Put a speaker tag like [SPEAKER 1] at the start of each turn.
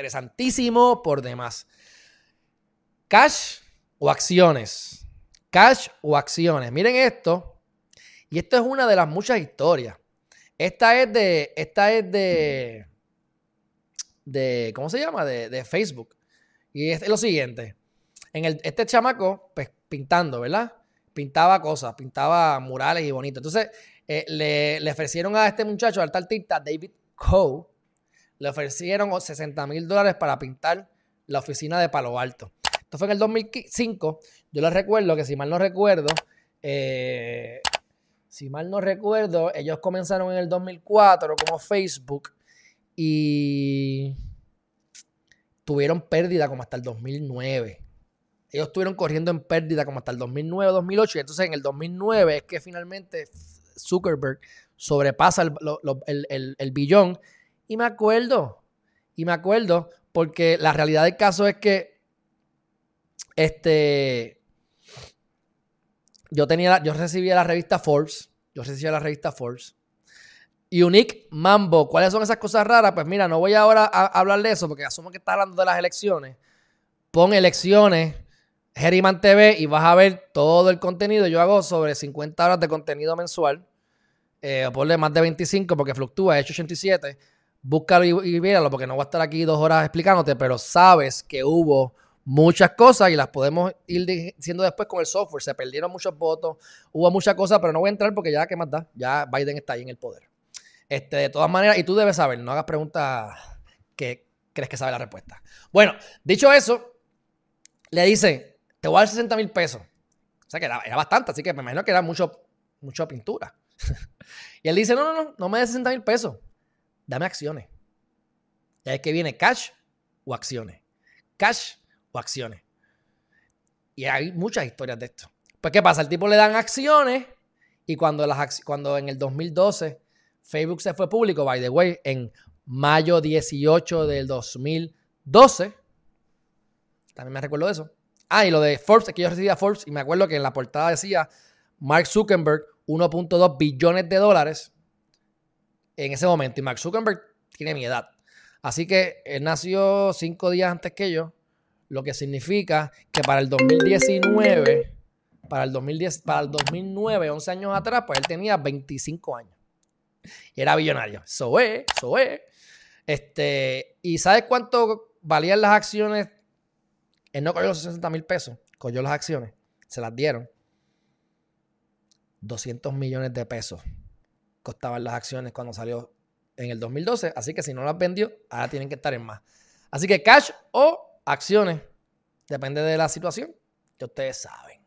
[SPEAKER 1] Interesantísimo por demás. Cash o acciones. Cash o acciones. Miren esto. Y esto es una de las muchas historias. Esta es de. Esta es de. de ¿Cómo se llama? De, Facebook. Y es lo siguiente. En el, este chamaco, pues pintando, ¿verdad? Pintaba cosas, pintaba murales y bonito. Entonces, eh, le, le, ofrecieron a este muchacho, al artista David Coe, le ofrecieron 60 mil dólares para pintar la oficina de Palo Alto. Esto fue en el 2005. Yo les recuerdo que, si mal no recuerdo, eh, si mal no recuerdo, ellos comenzaron en el 2004 como Facebook y tuvieron pérdida como hasta el 2009. Ellos estuvieron corriendo en pérdida como hasta el 2009, 2008 y entonces en el 2009 es que finalmente Zuckerberg sobrepasa el, billón. Y me acuerdo, y me acuerdo, porque la realidad del caso es que este, yo tenía, yo recibía la revista Forbes, yo recibía la revista Forbes. Unique Mambo, ¿cuáles son esas cosas raras? Pues mira, no voy ahora a, hablar de eso porque asumo que está hablando de las elecciones. Pon elecciones, Geriman TV y vas a ver todo el contenido. Yo hago sobre 50 horas de contenido mensual. Eh, ponle más de 25 porque fluctúa, he hecho 87. Búscalo y, y porque no voy a estar aquí dos horas explicándote, pero sabes que hubo muchas cosas y las podemos ir diciendo después con el software. Se perdieron muchos votos, hubo muchas cosas, pero no voy a entrar porque ya, ¿qué más da? Ya Biden está ahí en el poder. Este, de todas maneras, y tú debes saber, no hagas preguntas que crees que sabe la respuesta. Bueno, dicho eso, le dice, te voy a dar 60 mil pesos. O sea que era, bastante, así que me imagino que era mucho, mucha pintura. y él dice, no, no, no, no me des 60 mil pesos, dame acciones. Y es que viene cash o acciones. Cash o acciones. Y hay muchas historias de esto. Pues, ¿qué pasa? El tipo le dan acciones y cuando, las, cuando en el 2012 Facebook se fue público, by the way, en mayo 18 del 2012, también me recuerdo de eso. Ah, y lo de Forbes, es que yo recibía Forbes y me acuerdo que en la portada decía Mark Zuckerberg 1.2 billones de dólares en ese momento. Y Mark Zuckerberg tiene mi edad. Así que él nació cinco días antes que yo lo que significa que para el 2019, para el, 2010, para el 2009, 11 años atrás, pues él tenía 25 años. Y era billonario. Eso es. Este, ¿Y sabes cuánto valían las acciones? Él no cogió los 60 mil pesos, cogió las acciones, se las dieron. 200 millones de pesos costaban las acciones cuando salió en el 2012. Así que si no las vendió, ahora tienen que estar en más. Así que cash o acciones. Depende de la situación, que ustedes saben.